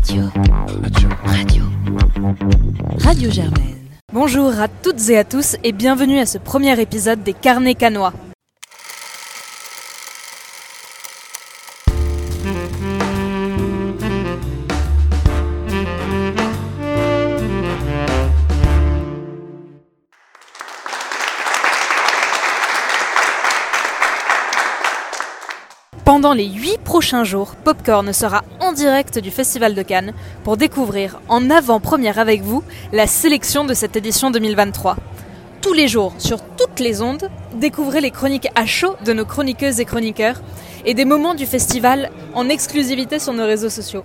Radio. Radio. Radio Germaine. Bonjour à toutes et à tous et bienvenue à ce premier épisode des Carnets Canois. Les 8 prochains jours, Popcorn sera en direct du Festival de Cannes pour découvrir en avant-première avec vous la sélection de cette édition 2023. Tous les jours, sur toutes les ondes, découvrez les chroniques à chaud de nos chroniqueuses et chroniqueurs et des moments du festival en exclusivité sur nos réseaux sociaux.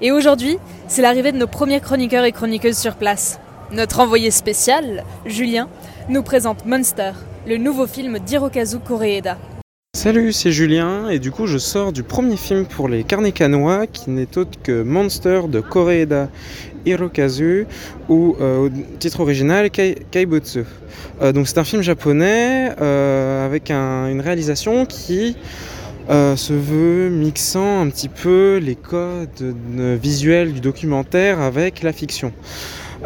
Et aujourd'hui, c'est l'arrivée de nos premiers chroniqueurs et chroniqueuses sur place. Notre envoyé spécial, Julien, nous présente Monster, le nouveau film d'Hirokazu Koreeda. Salut, c'est Julien et du coup je sors du premier film pour les carnets qui n'est autre que Monster de Koreeda Hirokazu ou euh, au titre original Kai, Kaibutsu. Euh, donc c'est un film japonais euh, avec un- une réalisation qui se veut mixant un petit peu les codes visuels du documentaire avec la fiction.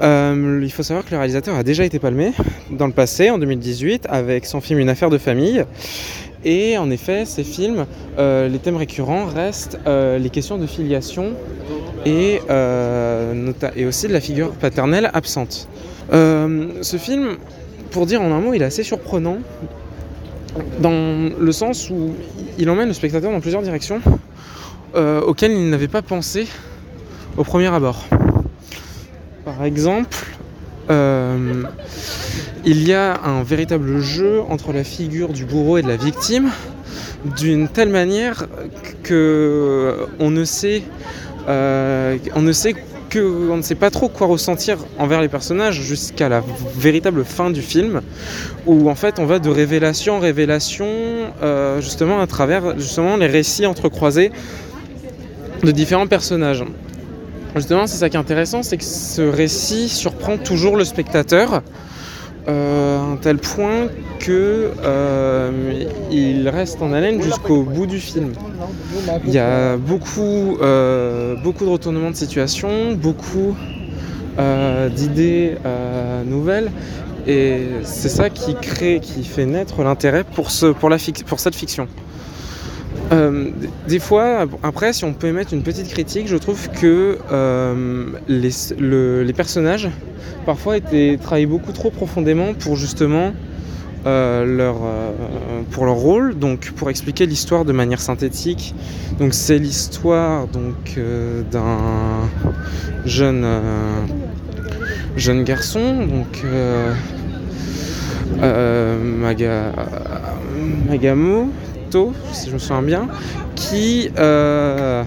Il faut savoir que le réalisateur a déjà été palmé dans le passé, en 2018, avec son film Une affaire de famille. Et en effet, ces films, euh, les thèmes récurrents restent euh, les questions de filiation et, euh, et aussi de la figure paternelle absente. Ce film, pour dire en un mot, il est assez surprenant dans le sens où il emmène le spectateur dans plusieurs directions auxquelles il n'avait pas pensé au premier abord. Par exemple, il y a un véritable jeu entre la figure du bourreau et de la victime d'une telle manière que on ne sait, euh, on ne sait que, on ne sait pas trop quoi ressentir envers les personnages jusqu'à la véritable fin du film, où en fait on va de révélation en révélation, euh, justement à travers justement les récits entrecroisés de différents personnages. Justement, c'est ça qui est intéressant, c'est que ce récit surprend toujours le spectateur un tel point que euh, il reste en haleine jusqu'au bout du film. Il y a beaucoup, euh, beaucoup de retournements de situation, beaucoup euh, d'idées euh, nouvelles, et c'est ça qui crée, qui fait naître l'intérêt pour, ce, pour, la pour cette fiction. Euh, des fois, après, si on peut émettre une petite critique, je trouve que euh, les, le- les personnages parfois étaient travaillés beaucoup trop profondément pour justement euh, leur, pour leur rôle, donc pour expliquer l'histoire de manière synthétique. Donc c'est l'histoire donc d'un jeune jeune garçon, donc euh, euh, Si je me souviens bien, qui euh,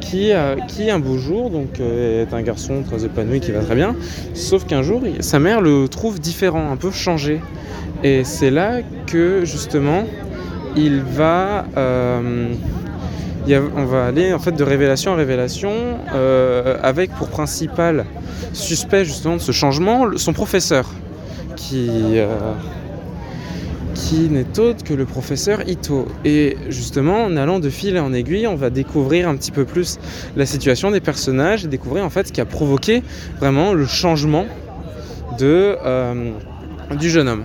qui, a- qui un beau jour donc euh, est un garçon très épanoui qui va très bien, sauf qu'un jour sa mère le trouve différent, un peu changé, et c'est là que justement il va, euh, on va aller en fait de révélation en révélation euh, avec pour principal suspect justement de ce changement son professeur qui euh, qui n'est autre que le professeur Ito. Et justement, en allant de fil en aiguille, on va découvrir un petit peu plus la situation des personnages et découvrir en fait ce qui a provoqué vraiment le changement de, euh, du jeune homme.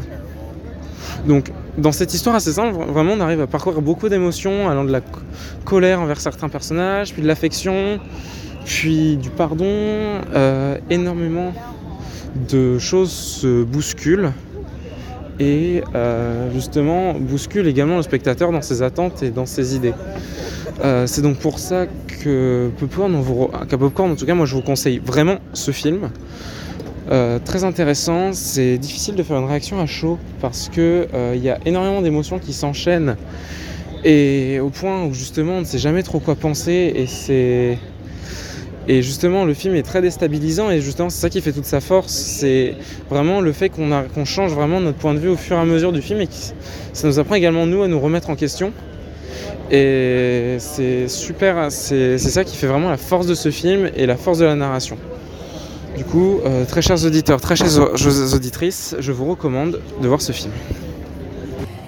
Donc, dans cette histoire assez simple, vraiment, on arrive à parcourir beaucoup d'émotions, allant de la co- colère envers certains personnages, puis de l'affection, puis du pardon. Euh, énormément de choses se bousculent et euh, justement bouscule également le spectateur dans ses attentes et dans ses idées. Euh, c'est donc pour ça que Popcorn, Popcorn, en tout cas, moi je vous conseille vraiment ce film. Euh, très intéressant, c'est difficile de faire une réaction à chaud parce que euh, il y a énormément d'émotions qui s'enchaînent et au point où justement on ne sait jamais trop quoi penser et c'est et justement le film est très déstabilisant et justement c'est ça qui fait toute sa force, c'est vraiment le fait qu'on change vraiment notre point de vue au fur et à mesure du film et ça nous apprend également nous à nous remettre en question. Et c'est super, c'est ça qui fait vraiment la force de ce film et la force de la narration. Du coup, euh, très chers auditeurs, très chères au- auditrices, je vous recommande de voir ce film.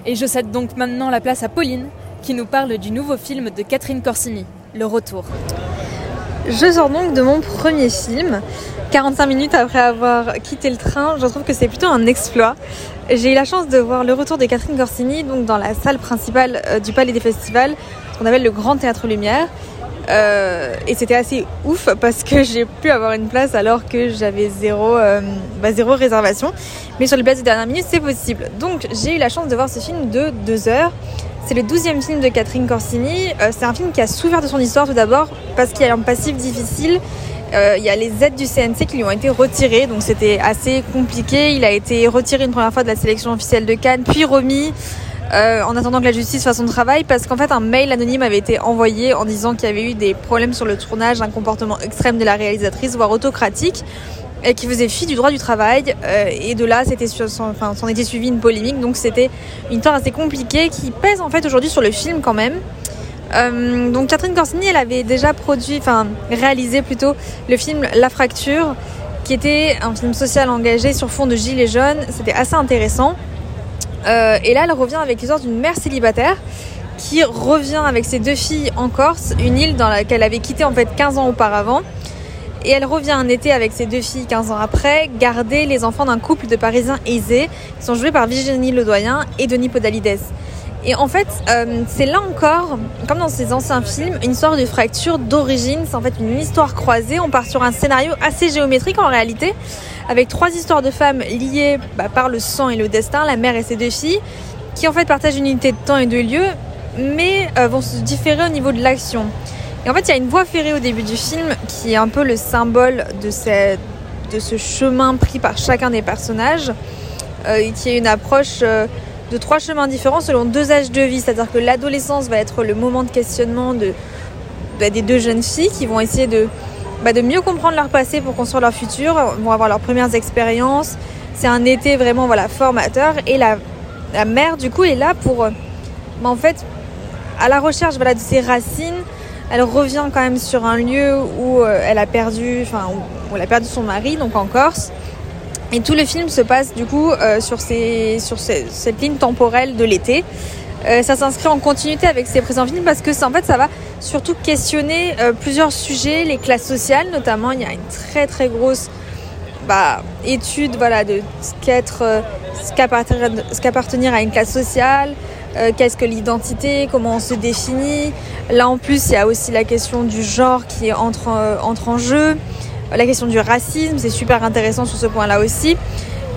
Et je cède donc maintenant la place à Pauline, qui nous parle du nouveau film de Catherine Corsini, Le Retour. Je sors donc de mon premier film. 45 minutes après avoir quitté le train, je trouve que c'est plutôt un exploit. J'ai eu la chance de voir le retour de Catherine Corsini dans la salle principale euh, du Palais des Festivals, qu'on appelle le Grand Théâtre Lumière. Euh, et c'était assez ouf parce que j'ai pu avoir une place alors que j'avais zéro, euh, bah, zéro réservation. Mais sur les places de dernière minute, c'est possible. Donc j'ai eu la chance de voir ce film de deux heures. C'est le douzième film de Catherine Corsini. c'est un film qui a souffert de son histoire tout d'abord parce qu'il y a un passif difficile euh, il y a les aides du CNC qui lui ont été retirées, donc c'était assez compliqué. Il a été retiré une première fois de la sélection officielle de Cannes, puis remis euh, en attendant que la justice fasse son travail, parce qu'en fait un mail anonyme avait été envoyé en disant qu'il y avait eu des problèmes sur le tournage, un comportement extrême de la réalisatrice, voire autocratique et qui faisait fi du droit du travail. Euh, et de là, c'était enfin, s'en était suivi une polémique. Donc c'était une histoire assez compliquée qui pèse en fait aujourd'hui sur le film quand même. Euh, donc Catherine Corsini, elle avait déjà produit, enfin réalisé plutôt le film La Fracture, qui était un film social engagé sur fond de gilets jaunes. C'était assez intéressant. Euh, et là, elle revient avec l'histoire d'une mère célibataire qui revient avec ses deux filles en Corse, une île dans laquelle elle avait quitté en fait 15 ans auparavant. Et elle revient un été avec ses deux filles 15 ans après, garder les enfants d'un couple de Parisiens aisés qui sont joués par Virginie Ledoyen et Denis Podalides. Et en fait, euh, c'est là encore, comme dans ces anciens films, une histoire de fracture d'origine. C'est en fait une histoire croisée. On part sur un scénario assez géométrique en réalité, avec trois histoires de femmes liées bah, par le sang et le destin, la mère et ses deux filles, qui en fait partagent une unité de temps et de lieu, mais euh, vont se différer au niveau de l'action. Et en fait, il y a une voie ferrée au début du film qui est un peu le symbole de, de ce chemin pris par chacun des personnages, euh, qui est une approche de trois chemins différents selon deux âges de vie. C'est-à-dire que l'adolescence va être le moment de questionnement de, bah, des deux jeunes filles qui vont essayer de, bah, de mieux comprendre leur passé pour construire leur futur, vont avoir leurs premières expériences. C'est un été vraiment voilà, formateur. Et la, la mère, du coup, est là pour, bah, en fait, à la recherche voilà, de ses racines. Elle revient quand même sur un lieu où euh, elle a perdu, enfin, où elle a perdu son mari, donc en Corse. Et tout le film se passe du coup euh, sur, cette ligne temporelle de l'été. Euh, ça s'inscrit en continuité avec ces présents films parce que en fait ça va surtout questionner plusieurs sujets, les classes sociales notamment. Il y a une très très grosse bah, étude voilà, de ce qu'appartenir à une classe sociale, qu'est-ce que l'identité, comment on se définit. Là en plus il y a aussi la question du genre qui entre, entre en jeu la question du racisme, c'est super intéressant sur ce point-là aussi.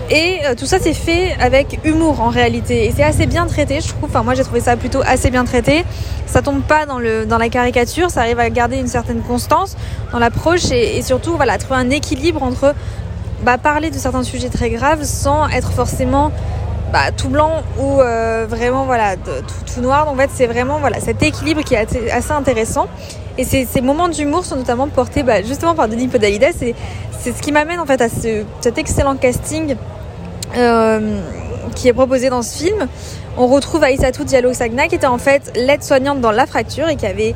Et euh, tout ça c'est fait avec humour en réalité. Et c'est assez bien traité, je trouve. Enfin, moi j'ai trouvé ça plutôt assez bien traité. Ça tombe pas dans, le, dans la caricature, ça arrive à garder une certaine constance dans l'approche et, surtout voilà, trouver un équilibre entre bah, parler de certains sujets très graves sans être forcément bah, tout blanc ou euh, vraiment voilà, tout, noir. Donc, en fait, c'est vraiment voilà, cet équilibre qui est assez intéressant. Et ces, moments d'humour sont notamment portés bah, justement par Denis Podalides. Et c'est ce qui m'amène en fait à ce, cet excellent casting euh, qui est proposé dans ce film. On retrouve Aïssatou Diallo Sagna qui était en fait l'aide-soignante dans La Fracture et qui avait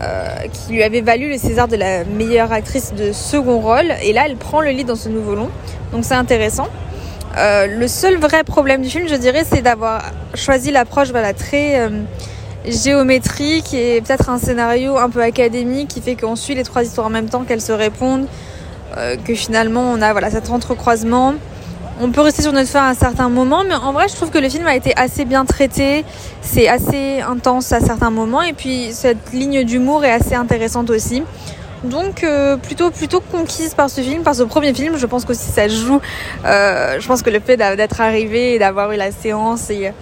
euh, qui lui avait valu le César de la meilleure actrice de second rôle. Et là, elle prend le lit dans ce nouveau long. Donc c'est intéressant. Euh, le seul vrai problème du film, je dirais, c'est d'avoir choisi l'approche voilà, très euh, géométrique et peut-être un scénario un peu académique qui fait qu'on suit les trois histoires en même temps, qu'elles se répondent, euh, que finalement on a voilà, cet entrecroisement. On peut rester sur notre fin à un certain moment, mais en vrai, je trouve que le film a été assez bien traité. C'est assez intense à certains moments, et puis cette ligne d'humour est assez intéressante aussi. Donc euh, plutôt plutôt conquise par ce film, par ce premier film. Je pense qu'aussi ça joue. Euh, je pense que le fait d'être arrivé et d'avoir eu la séance et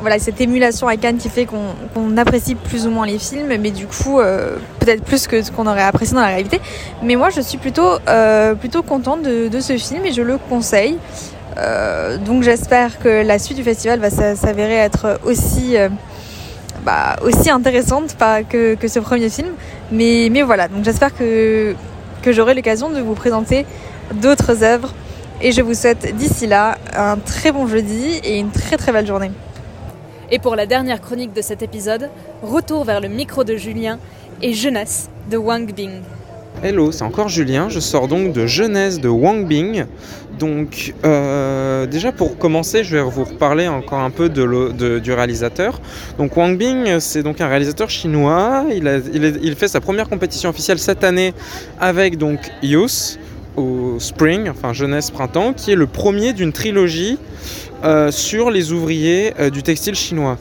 voilà cette émulation à Cannes qui fait qu'on apprécie plus ou moins les films, mais du coup euh, peut-être plus que ce qu'on aurait apprécié dans la réalité. Mais moi je suis plutôt euh, plutôt contente de, de, ce film et je le conseille. Euh, donc j'espère que la suite du festival va s'avérer être aussi bah, aussi intéressante que, ce premier film. Mais, voilà, j'espère que, que j'aurai l'occasion de vous présenter d'autres œuvres. Et je vous souhaite d'ici là un très bon jeudi et une très très belle journée. Et pour la dernière chronique de cet épisode, retour vers le micro de Julien et Jeunesse de Wang Bing. Hello, c'est encore Julien. Je sors donc de Jeunesse de Wang Bing. Donc, euh, déjà pour commencer, je vais vous reparler encore un peu de, du réalisateur. Donc, Wang Bing, c'est donc un réalisateur chinois. Il, fait sa première compétition officielle cette année avec donc Youth au Spring, enfin Jeunesse Printemps, qui est le premier d'une trilogie euh, sur les ouvriers euh, du textile chinois.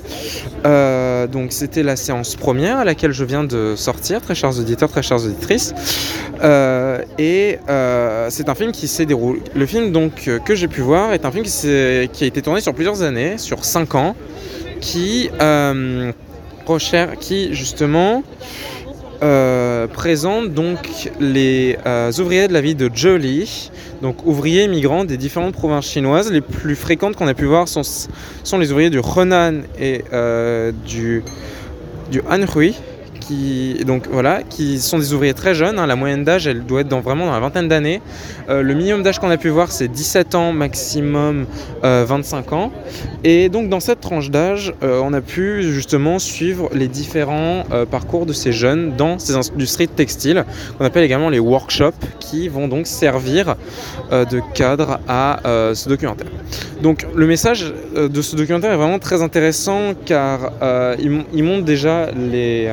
Euh, donc c'était la séance première à laquelle je viens de sortir, très chers auditeurs, très chères auditrices. et c'est un film qui s'est déroulé. Le film donc que j'ai pu voir est un film qui, qui, a été tourné sur plusieurs années, sur cinq ans, qui recherche, qui justement euh, présente donc les euh, ouvriers de la ville de Zheli, donc ouvriers migrants des différentes provinces chinoises. Les plus fréquentes qu'on a pu voir sont, sont les ouvriers du Henan et euh, du, du Anhui qui, donc, voilà, qui sont des ouvriers très jeunes. Hein. la moyenne d'âge, elle doit être dans, vraiment dans la vingtaine d'années. Euh, le minimum d'âge qu'on a pu voir, c'est 17 ans, maximum 25 euh, ans. Et donc, dans cette tranche d'âge, euh, on a pu justement suivre les différents parcours de ces jeunes dans ces industries textiles, qu'on appelle également les workshops, qui vont donc servir de cadre à ce documentaire. Donc, le message de ce documentaire est vraiment très intéressant car il, il montre déjà les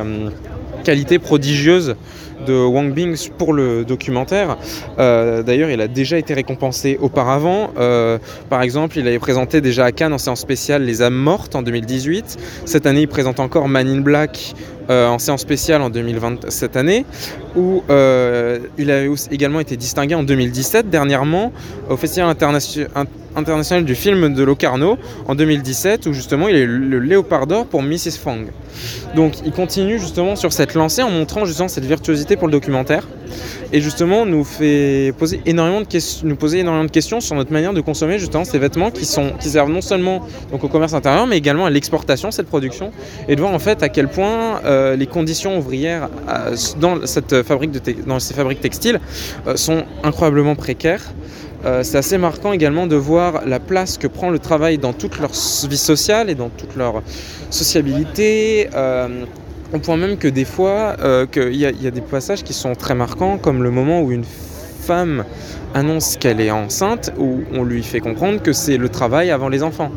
qualité prodigieuse de Wang Bing pour le documentaire. Euh, d'ailleurs, il a déjà été récompensé auparavant. Euh, par exemple, il avait présenté déjà à Cannes en séance spéciale Les âmes mortes en 2018. Cette année, il présente encore Man in Black euh, en séance spéciale en 2020 cette année, où il a également été distingué en 2017 dernièrement au Festival international international du film de Locarno en 2017 où justement il est le Léopard d'or pour Mrs. Fang. Donc il continue justement sur cette lancée en montrant justement cette virtuosité pour le documentaire et justement nous fait poser énormément de questions, nous poser énormément de questions sur notre manière de consommer justement ces vêtements qui sont qui servent non seulement donc au commerce intérieur mais également à l'exportation cette production et de voir en fait à quel point euh, les conditions ouvrières euh, dans cette fabrique de dans ces fabriques textiles euh, sont incroyablement précaires c'est assez marquant également de voir la place que prend le travail dans toute leur vie sociale et dans toute leur sociabilité. Au point même que des fois, euh, il y, a des passages qui sont très marquants, comme le moment où une femme annonce qu'elle est enceinte ou on lui fait comprendre que c'est le travail avant les enfants.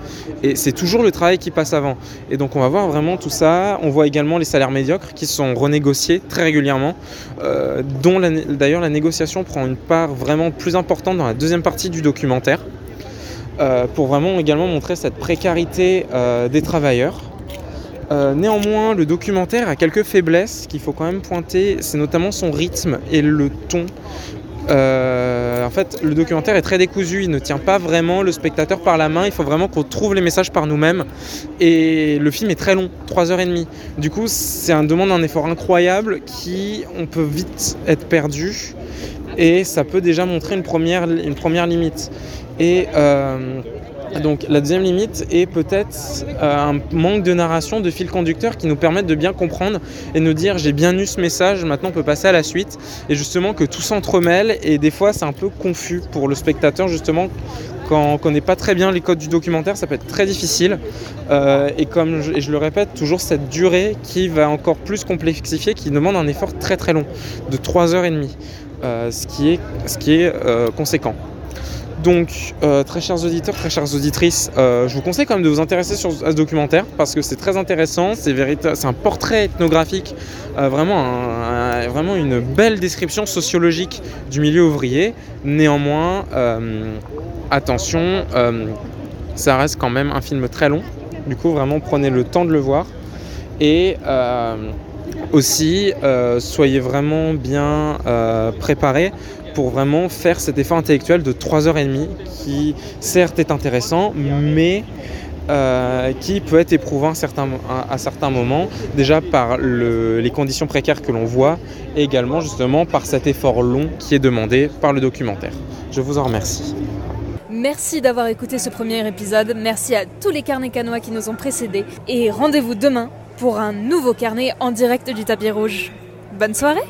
Et c'est toujours le travail qui passe avant. Et donc on va voir vraiment tout ça. On voit également les salaires médiocres qui sont renégociés très régulièrement, euh, dont d'ailleurs la négociation prend une part vraiment plus importante dans la deuxième partie du documentaire, euh, pour vraiment également montrer cette précarité euh, des travailleurs. Néanmoins, le documentaire a quelques faiblesses qu'il faut quand même pointer, c'est notamment son rythme et le ton. Euh, en fait, le documentaire est très décousu, il ne tient pas vraiment le spectateur par la main, il faut vraiment qu'on trouve les messages par nous-mêmes. Et le film est très long, 3h30. Du coup, c'est un demande un effort incroyable qui, on peut vite être perdu. Et ça peut déjà montrer une première, limite. Euh, donc la deuxième limite est peut-être euh, un manque de narration, de fil conducteur qui nous permettent de bien comprendre et nous dire j'ai bien eu ce message, maintenant on peut passer à la suite. Et justement que tout s'entremêle et des fois c'est un peu confus pour le spectateur justement quand on connaît pas très bien les codes du documentaire, ça peut être très difficile. Euh, et comme je, je, le répète, toujours cette durée qui va encore plus complexifier, qui demande un effort très très long, de 3h30, euh, ce qui est, ce qui est conséquent. Donc, euh, très chers auditeurs, très chères auditrices, euh, je vous conseille quand même de vous intéresser sur, à ce documentaire parce que c'est très intéressant, c'est un portrait ethnographique, euh, vraiment, vraiment une belle description sociologique du milieu ouvrier. Néanmoins, attention, ça reste quand même un film très long. Du coup, vraiment, prenez le temps de le voir. Et aussi, soyez vraiment bien préparés pour vraiment faire cet effort intellectuel de 3h30 qui certes est intéressant mais euh, qui peut être éprouvant à certains, moments, déjà par les conditions précaires que l'on voit, et également justement par cet effort long qui est demandé par le documentaire. Je vous en remercie. Merci d'avoir écouté ce premier épisode, merci à tous les carnets canois qui nous ont précédés, et rendez-vous demain pour un nouveau carnet en direct du tapis rouge. Bonne soirée